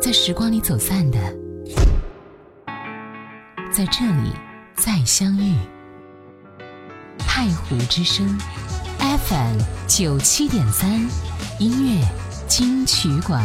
在时光里走散的，在这里再相遇。太湖之声，FM 九七点三，音乐金曲馆。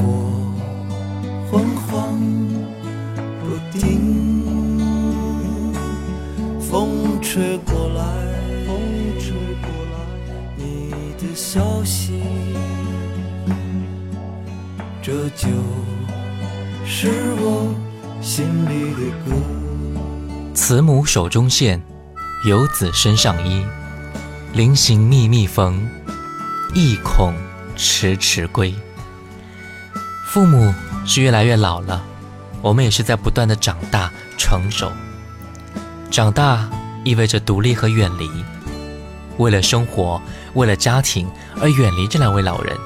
火昏黄不定，风吹过来，风吹过来，你的消息，这就是我心里的歌。慈母手中线，游子身上衣。临行密密缝，意恐迟迟归。父母是越来越老了，我们也是在不断的长大成熟。长大意味着独立和远离，为了生活，为了家庭而远离这两位老人，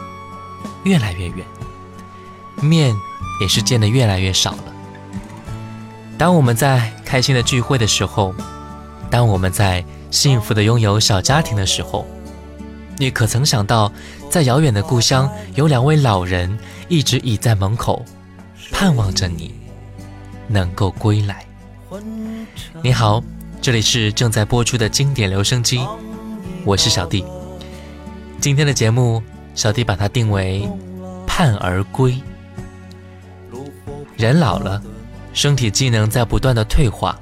越来越远，面也是见得越来越少了。当我们在开心的聚会的时候，当我们在幸福的拥有小家庭的时候，你可曾想到，在遥远的故乡有两位老人一直倚在门口，盼望着你能够归来？你好，这里是正在播出的经典留声机，我是小弟。今天的节目，小弟把它定为“盼而归”。人老了。身体机能在不断的退化，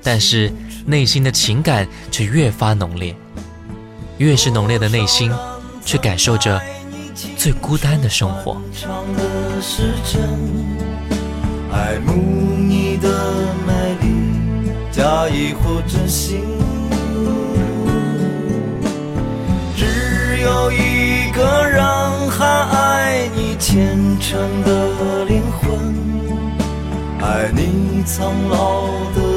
但是内心的情感却越发浓烈。越是浓烈的内心，却感受着最孤单的生活。爱慕你的美丽，假意或真心。只有一个人还爱你虔诚的灵魂。爱你苍老的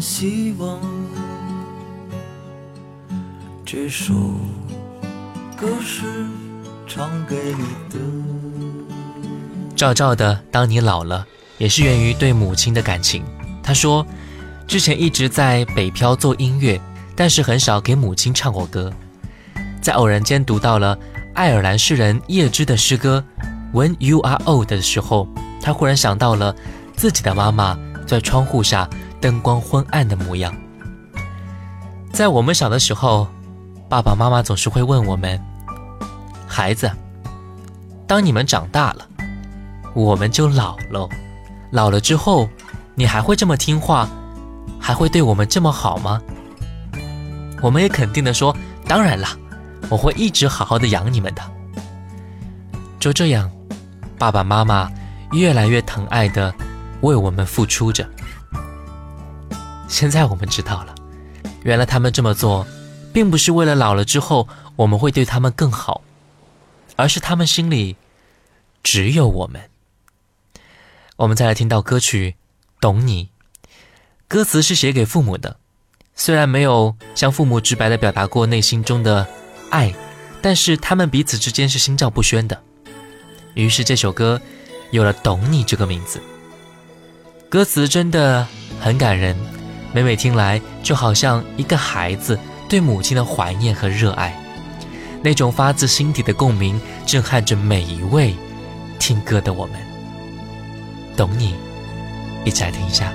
希望这首歌是唱给你的。赵赵的，当你老了，也是源于对母亲的感情。他说，之前一直在北漂做音乐。但是很少给母亲唱过歌，在偶然间读到了爱尔兰诗人叶芝的诗歌《When You Are Old》的时候，他忽然想到了自己的妈妈在窗户下灯光昏暗的模样。在我们小的时候，爸爸妈妈总是会问我们：“孩子，当你们长大了，我们就老了。老了之后，你还会这么听话，还会对我们这么好吗？”我们也肯定的说：“当然啦，我会一直好好的养你们的。”就这样，爸爸妈妈越来越疼爱的为我们付出着。现在我们知道了，原来他们这么做，并不是为了老了之后我们会对他们更好，而是他们心里只有我们。我们再来听到歌曲《懂你》，歌词是写给父母的，虽然没有向父母直白的表达过内心中的爱，但是他们彼此之间是心照不宣的。于是这首歌有了“懂你”这个名字。歌词真的很感人，每每听来就好像一个孩子对母亲的怀念和热爱，那种发自心底的共鸣震撼着每一位听歌的我们。懂你，一起来听一下。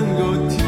能够。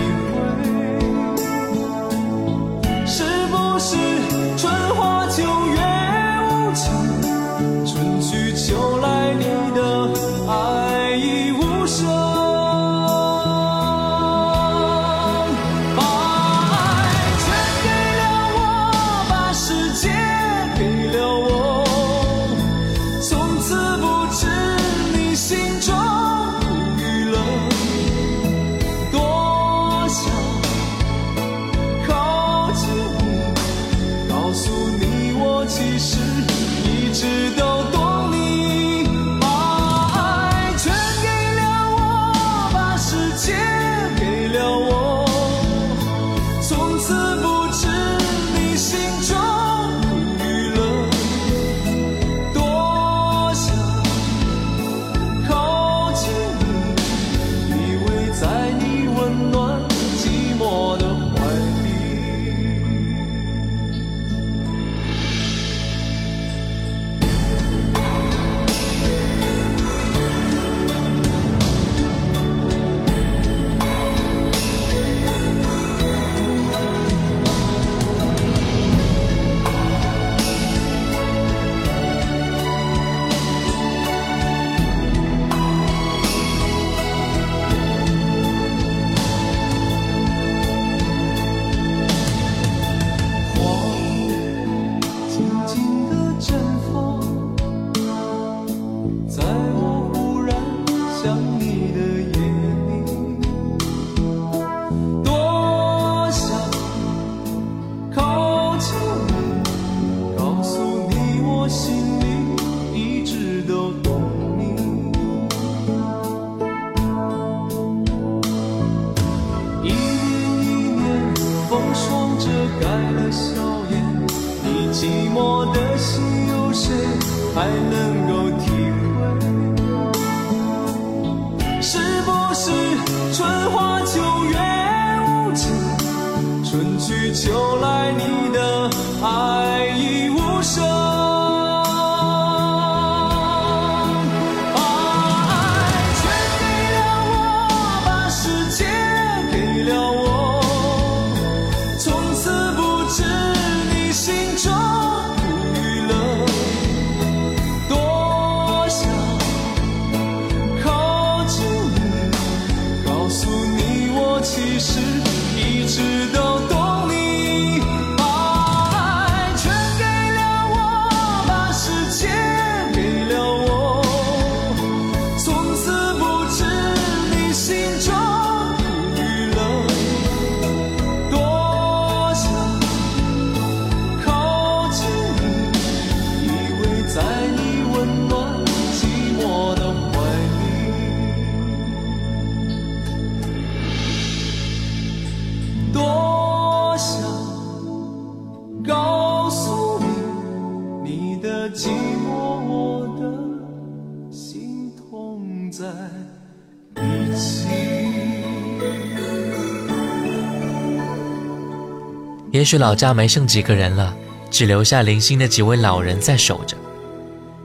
也许老家没剩几个人了，只留下零星的几位老人在守着。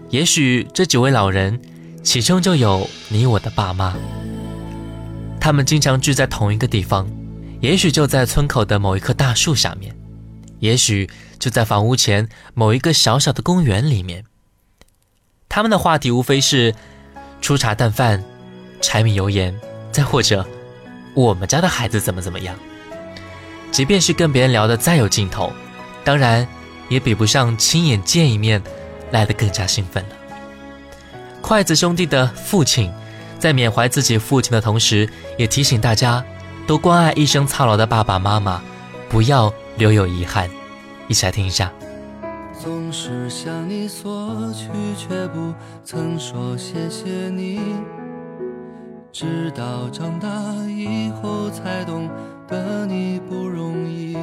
也许这几位老人，其中就有你我的爸妈。他们经常聚在同一个地方，也许就在村口的某一棵大树下面，也许就在房屋前某一个小小的公园里面。他们的话题无非是粗茶淡饭、柴米油盐，再或者我们家的孩子怎么怎么样。即便是跟别人聊得再有劲头，当然也比不上亲眼见一面来的更加兴奋了。筷子兄弟的父亲在缅怀自己父亲的同时，也提醒大家，都关爱一生操劳的爸爸妈妈，不要留有遗憾。一起来听一下。总是向你索取，却不曾说谢谢你。直到长大以后，才懂得你不容易。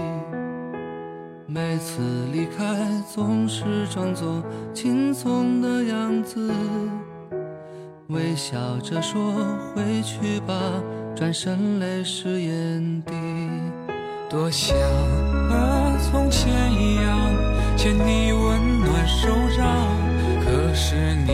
每次离开，总是装作轻松的样子，微笑着说回去吧，转身泪湿眼底。多想和从前一样。牵你温暖手掌，可是你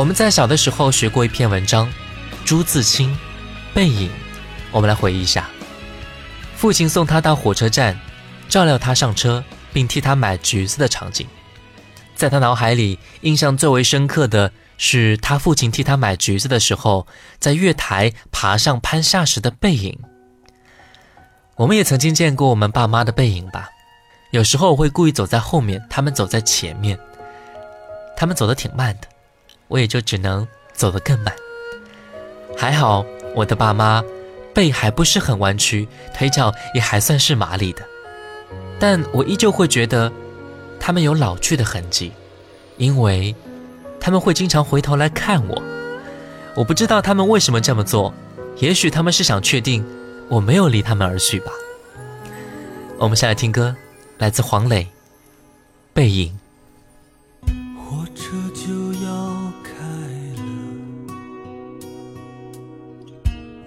我们在小的时候学过一篇文章，《朱自清背影》，我们来回忆一下。父亲送他到火车站，照料他上车，并替他买橘子的场景，在他脑海里印象最为深刻的是他父亲替他买橘子的时候，在月台爬上攀下时的背影。我们也曾经见过我们爸妈的背影吧？有时候我会故意走在后面，他们走在前面，他们走得挺慢的。我也就只能走得更慢。还好我的爸妈背还不是很弯曲，腿脚也还算是麻利的，但我依旧会觉得他们有老去的痕迹，因为他们会经常回头来看我。我不知道他们为什么这么做，也许他们是想确定我没有离他们而去吧。我们先来听歌，来自黄磊，《背影》。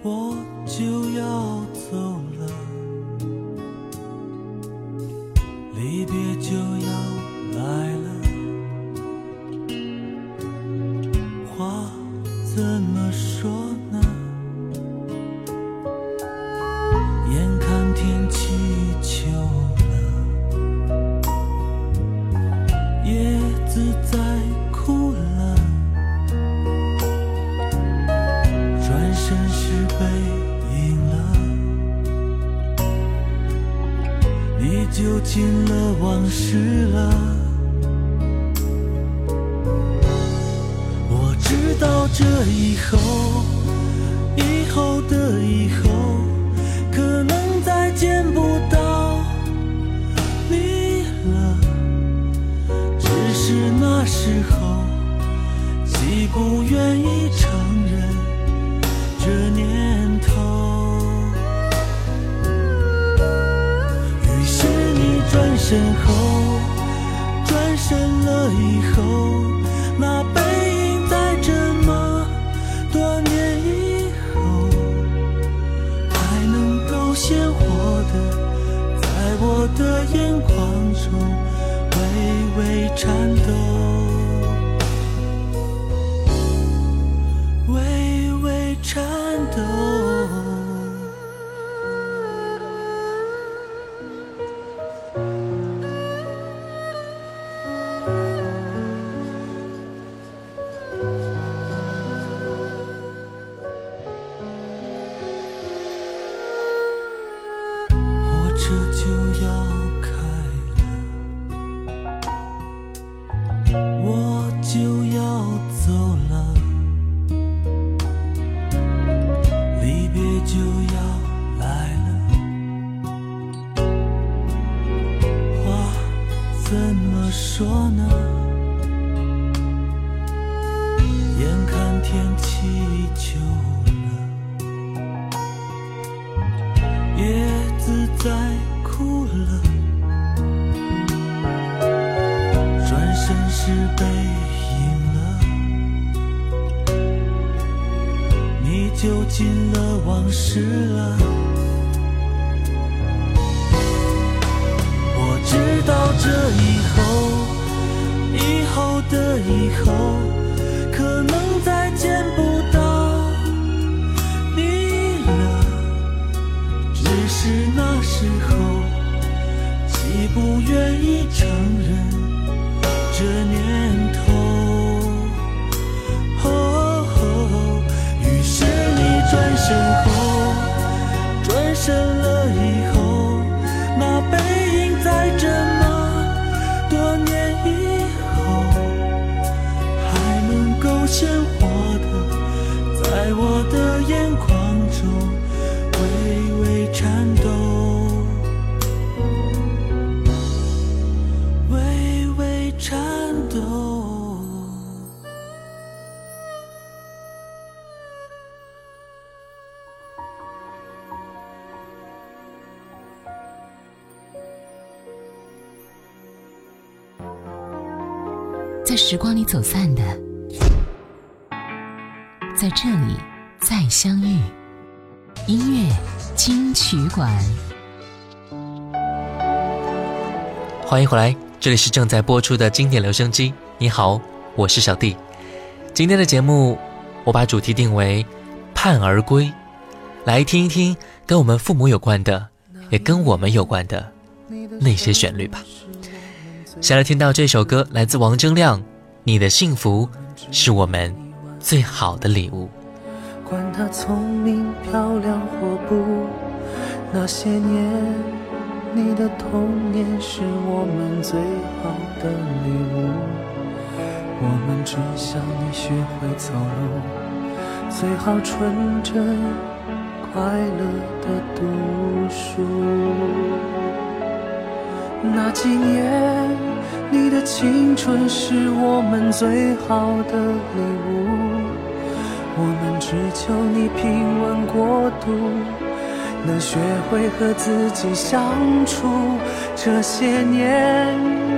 我就要走了。离别就真是背影了，你就进了往事了。我知道这以后，以后的以后，可能再见不到你了。只是那时候，既不愿意承认。这念头。哦，于是你转身后，转身。在时光里走散的，在这里再相遇。音乐金曲馆，欢迎回来，这里是正在播出的经典留声机。你好，我是小弟。今天的节目，我把主题定为“盼儿归”，来听一听跟我们父母有关的，也跟我们有关的那些旋律吧。先来听到这首歌，来自王铮亮，《你的幸福是我们最好的礼物》。管他聪明漂亮或不，那些年你的童年是我们最好的礼物。我们只想你学会走路，最好纯真快乐的读书。那几年，你的青春是我们最好的礼物。我们只求你平稳过渡，能学会和自己相处。这些年。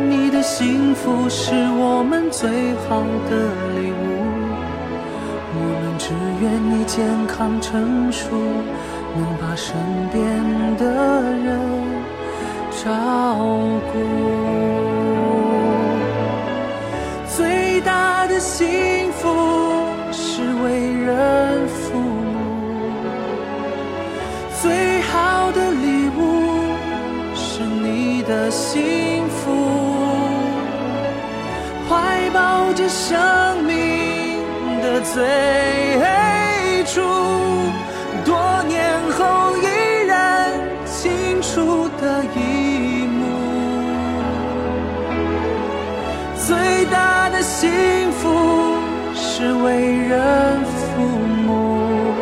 你的幸福是我们最好的礼物，我们只愿你健康成熟，能把身边的人照顾。大的幸福是为人父母，最好的礼物是你的幸福。怀抱着生命的最是为人父母，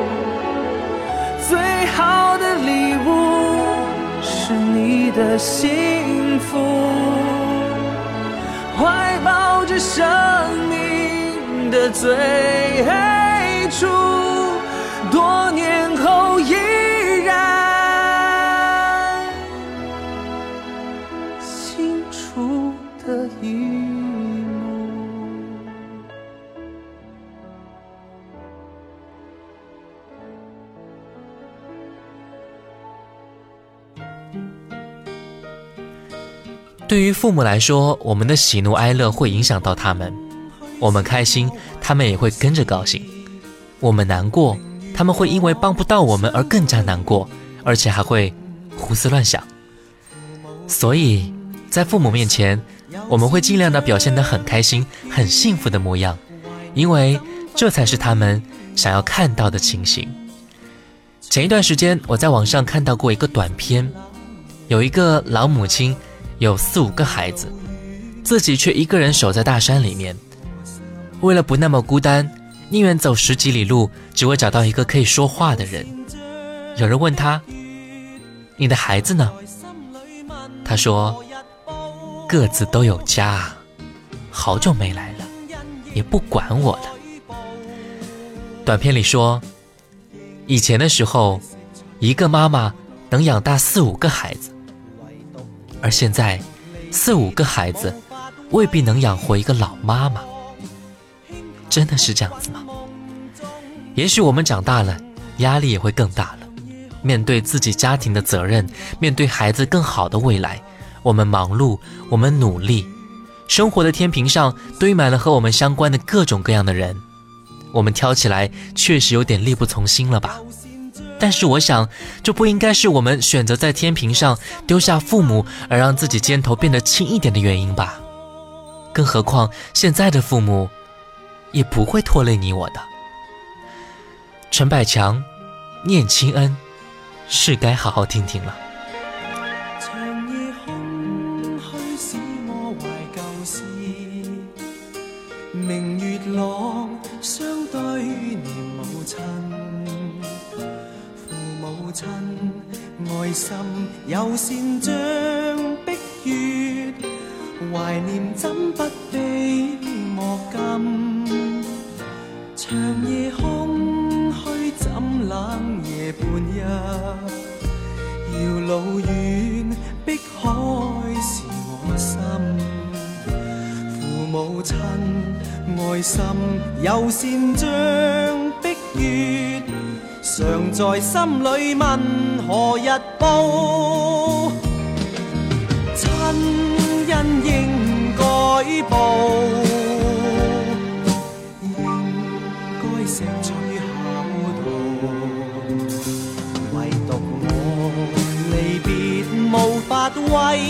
最好的礼物是你的幸福。怀抱着生命的最初，对于父母来说，我们的喜怒哀乐会影响到他们。我们开心，他们也会跟着高兴；我们难过，他们会因为帮不到我们而更加难过，而且还会胡思乱想。所以在父母面前，我们会尽量的表现得很开心、很幸福的模样，因为这才是他们想要看到的情形。前一段时间，我在网上看到过一个短片，有一个老母亲。有四五个孩子，自己却一个人守在大山里面。为了不那么孤单，宁愿走十几里路，只为找到一个可以说话的人。有人问他：“你的孩子呢？”他说：“各自都有家，好久没来了，也不管我了。”短片里说，以前的时候，一个妈妈能养大四五个孩子。而现在，四五个孩子未必能养活一个老妈妈，真的是这样子吗？也许我们长大了，压力也会更大了。面对自己家庭的责任，面对孩子更好的未来，我们忙碌，我们努力，生活的天平上堆满了和我们相关的各种各样的人，我们挑起来确实有点力不从心了吧？但是我想，这不应该是我们选择在天平上丢下父母，而让自己肩头变得轻一点的原因吧。更何况现在的父母，也不会拖累你我的。陈百强，念亲恩，是该好好听听了。爱心有善像碧月，怀念怎不比莫禁？长夜空虚怎冷夜半日？遥路远，碧海是我心。父母亲爱心有善像碧月。常在心里问何日报，亲恩应该报，应该食取厚土，唯独我离别无法慰。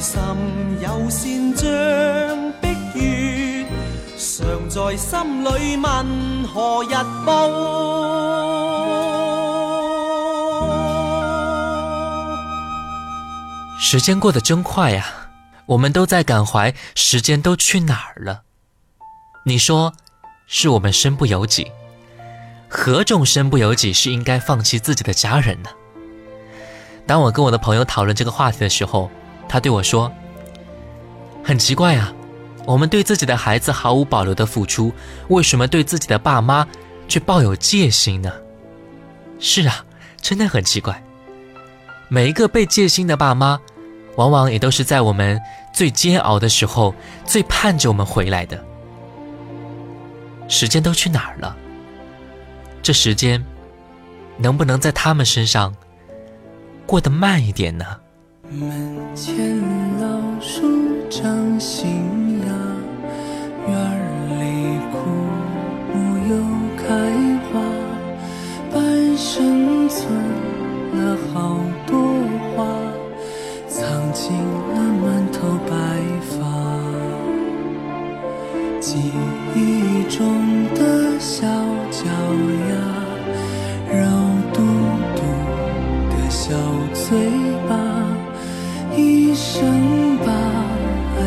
心有善像碧月，常在心里问何日报？时间过得真快呀，我们都在感怀时间都去哪儿了。你说，是我们身不由己？何种身不由己是应该放弃自己的家人呢？当我跟我的朋友讨论这个话题的时候，他对我说：“很奇怪啊，我们对自己的孩子毫无保留的付出，为什么对自己的爸妈却抱有戒心呢？”是啊，真的很奇怪。每一个被戒心的爸妈。往往也都是在我们最煎熬的时候，最盼着我们回来的。时间都去哪儿了？这时间能不能在他们身上过得慢一点呢？门前老树长新芽，院里枯木又开花，半生存了好多花。藏进了满头白发，记忆中的小脚丫，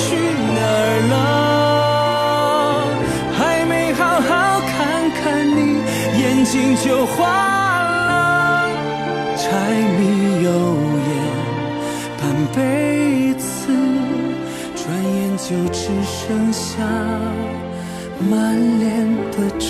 去哪儿了？还没好好看看你，眼睛就花了。柴米油盐半辈子，转眼就只剩下满脸的皱。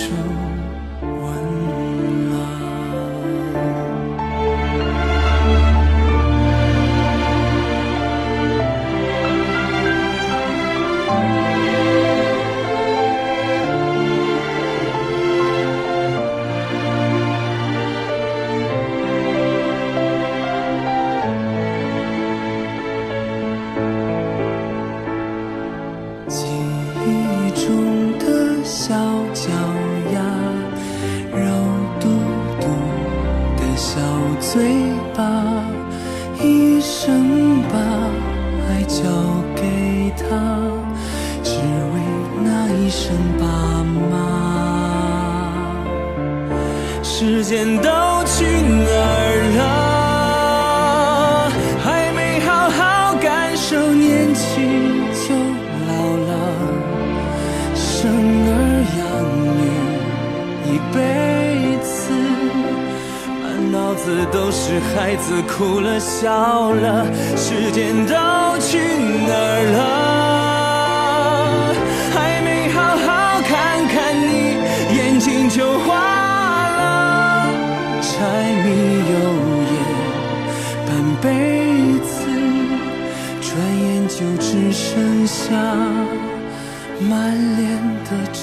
满脸的皱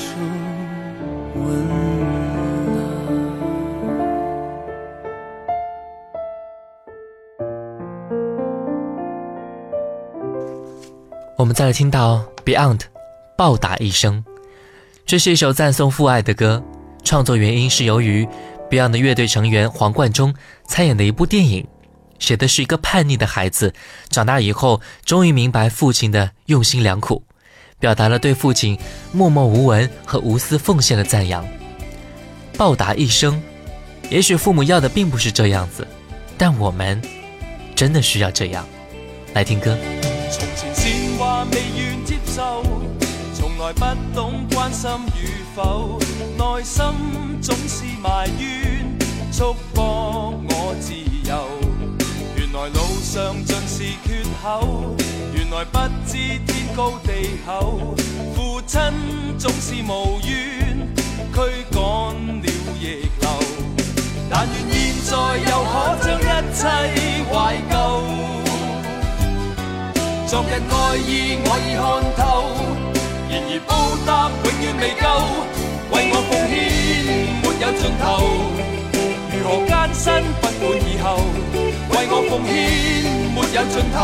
纹。我们再来听到 Beyond《暴打一生》，这是一首赞颂父爱的歌。创作原因是由于 Beyond 的乐队成员黄贯中参演的一部电影，写的是一个叛逆的孩子长大以后终于明白父亲的用心良苦，表达了对父亲默默无闻和无私奉献的赞扬。暴打一生，也许父母要的并不是这样子，但我们真的需要这样。来听歌。话未愿接受，从来不懂关心与否，内心总是埋怨，束缚我自由。原原来路上尽是缺口，原来不知天高地厚。父亲总是无怨，驱赶了逆流。但愿现在又可将一切怀旧。昨日爱意我已看透，然而报答永远未够，为我奉献没有尽头。如何艰辛不管以后，为我奉献没有尽头。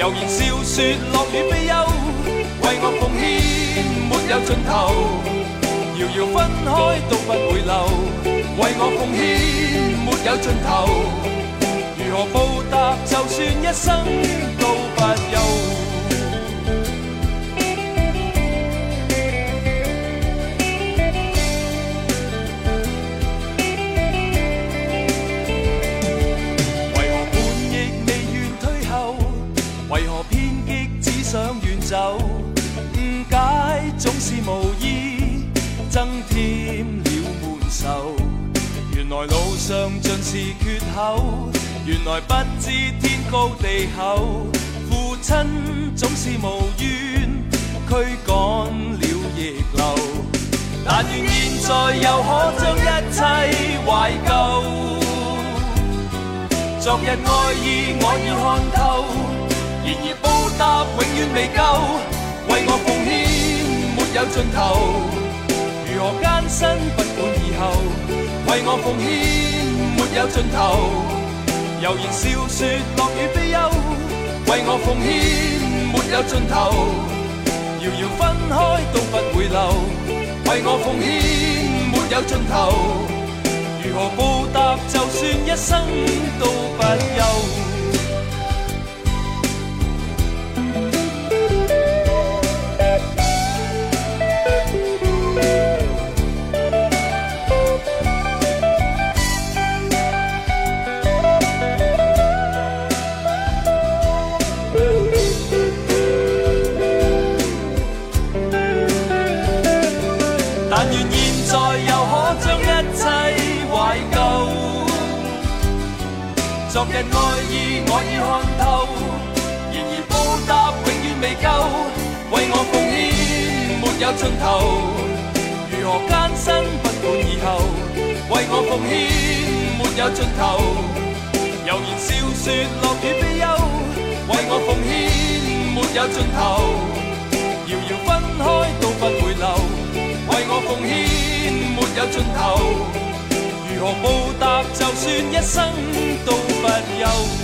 悠然笑说乐与悲忧，为我奉献没有尽头。遥遥分开都不回流，为我奉献没有尽头。如何报答？就算一生都不休。想远走，误解总是无意，增添了闷愁。原来路上尽是缺口，原来不知天高地厚。父亲总是无怨，驱赶了逆流。但愿现在又可将一切怀旧。昨日爱意我已看透，然而报答永远未够。为我奉献没有尽头，如何艰辛不管以后，为我奉献没有尽头，悠然笑说乐与悲忧，为我奉献没有尽头，遥遥分开都不回流，为我奉献没有尽头，如何报答？就算一生都不休。有尽头。如何艰辛不管以后，为我奉献没有尽头。悠然笑说乐与悲忧，为我奉献没有尽头。遥遥分开都不回流，为我奉献没有尽头。如何报答？就算一生都不休。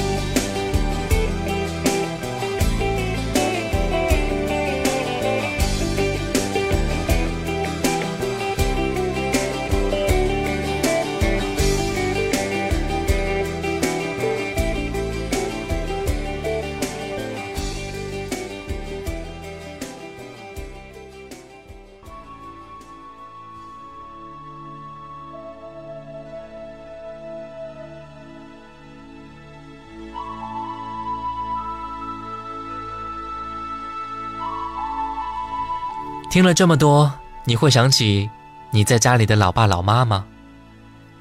听了这么多，你会想起你在家里的老爸老妈吗？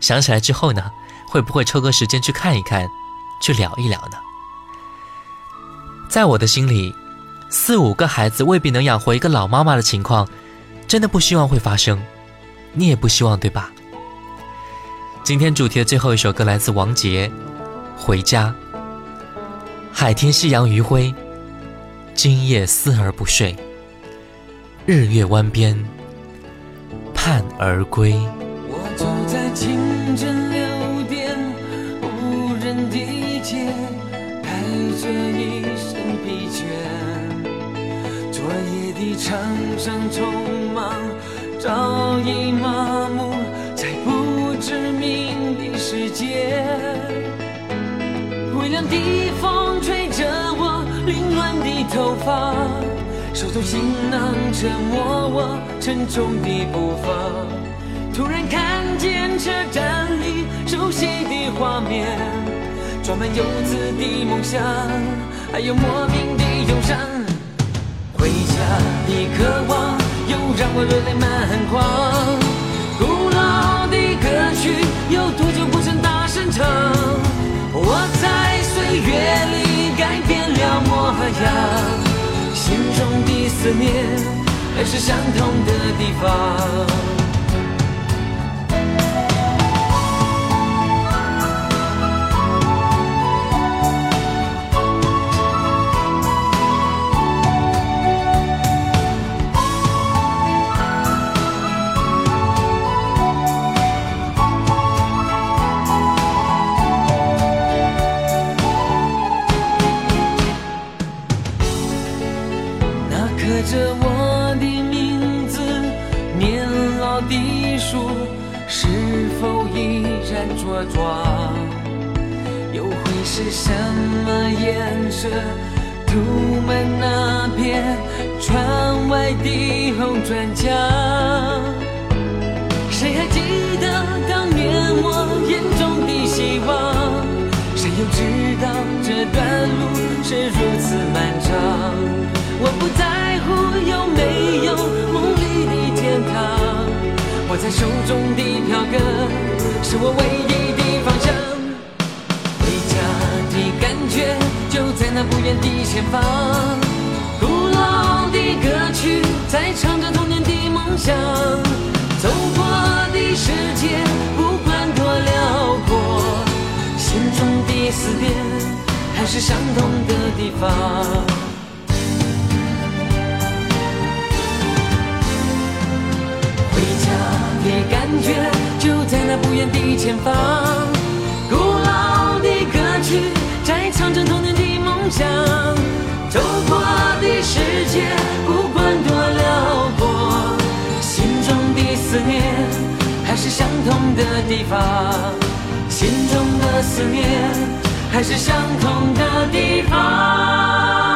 想起来之后呢，会不会抽个时间去看一看，去聊一聊呢？在我的心里，四五个孩子未必能养活一个老妈妈的情况，真的不希望会发生，你也不希望对吧？今天主题的最后一首歌来自王杰，《回家》。海天夕阳余晖，今夜思而不睡。日月湾边，盼儿归。我走在清晨六点无人的街，带着一身疲倦。昨夜的场上匆忙，早已麻木在不知名的世界。微凉的风吹着我凌乱的头发。手中行囊沉默我沉重的步伐，突然看见车站里熟悉的画面，装满游子的梦想，还有莫名的忧伤。回家的渴望又让我热泪满眶，古老的歌曲有多久不曾大声唱？我在岁月里改变了模样，心中的思念还是相同的地方。是什么颜色？涂满那片窗外的红砖墙。谁还记得当年我眼中的希望？谁又知道这段路是如此漫长？我不在乎有没有梦里的天堂，握在手中的票根是我唯一觉就在那不远的前方，古老的歌曲在唱着童年的梦想。走过的世界不管多辽阔，心中的思念还是相同的地方。回家的感觉就在那不远的前方，唱着童年的梦想。走过的世界不管多辽阔，心中的思念还是相同的地方，心中的思念还是相同的地方。